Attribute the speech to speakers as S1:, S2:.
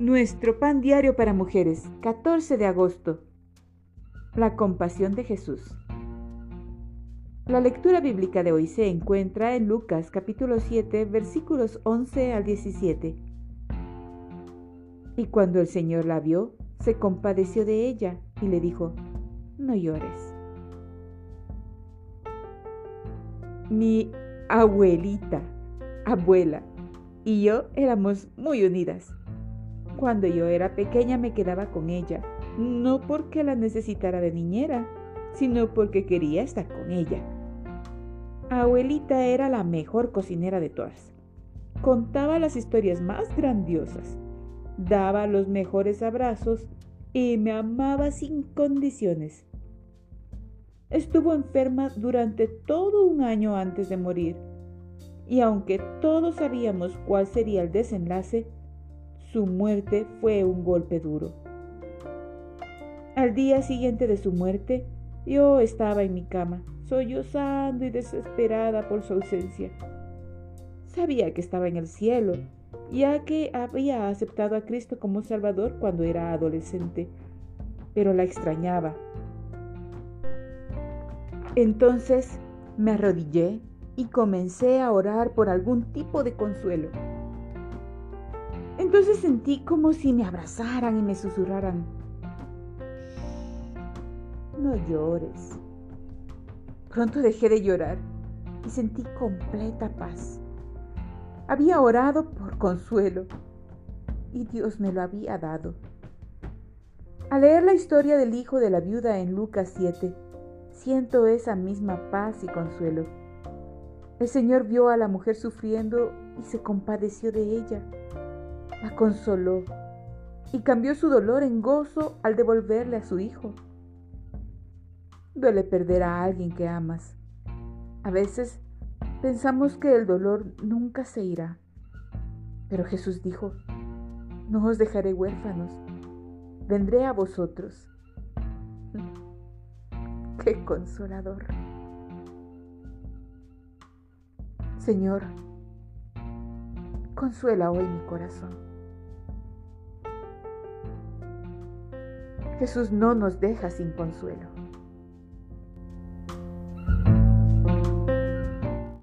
S1: Nuestro pan diario para mujeres, 14 de agosto. La compasión de Jesús. La lectura bíblica de hoy se encuentra en Lucas capítulo 7 versículos 11 al 17. Y cuando el Señor la vio, se compadeció de ella y le dijo, no llores. Mi abuelita, abuela y yo éramos muy unidas. Cuando yo era pequeña me quedaba con ella, no porque la necesitara de niñera, sino porque quería estar con ella. Abuelita era la mejor cocinera de todas. Contaba las historias más grandiosas, daba los mejores abrazos y me amaba sin condiciones. Estuvo enferma durante todo un año antes de morir, y aunque todos sabíamos cuál sería el desenlace, su muerte fue un golpe duro. Al día siguiente de su muerte, yo estaba en mi cama, sollozando y desesperada por su ausencia. Sabía que estaba en el cielo, ya que había aceptado a Cristo como Salvador cuando era adolescente, pero la extrañaba. Entonces me arrodillé y comencé a orar por algún tipo de consuelo. Entonces sentí como si me abrazaran y me susurraran, no llores. Pronto dejé de llorar y sentí completa paz. Había orado por consuelo y Dios me lo había dado. Al leer la historia del hijo de la viuda en Lucas 7, siento esa misma paz y consuelo. El Señor vio a la mujer sufriendo y se compadeció de ella la consoló y cambió su dolor en gozo al devolverle a su hijo. Duele perder a alguien que amas. A veces pensamos que el dolor nunca se irá, pero Jesús dijo, no os dejaré huérfanos, vendré a vosotros. ¡Qué consolador! Señor, consuela hoy mi corazón. Jesús no nos deja sin consuelo.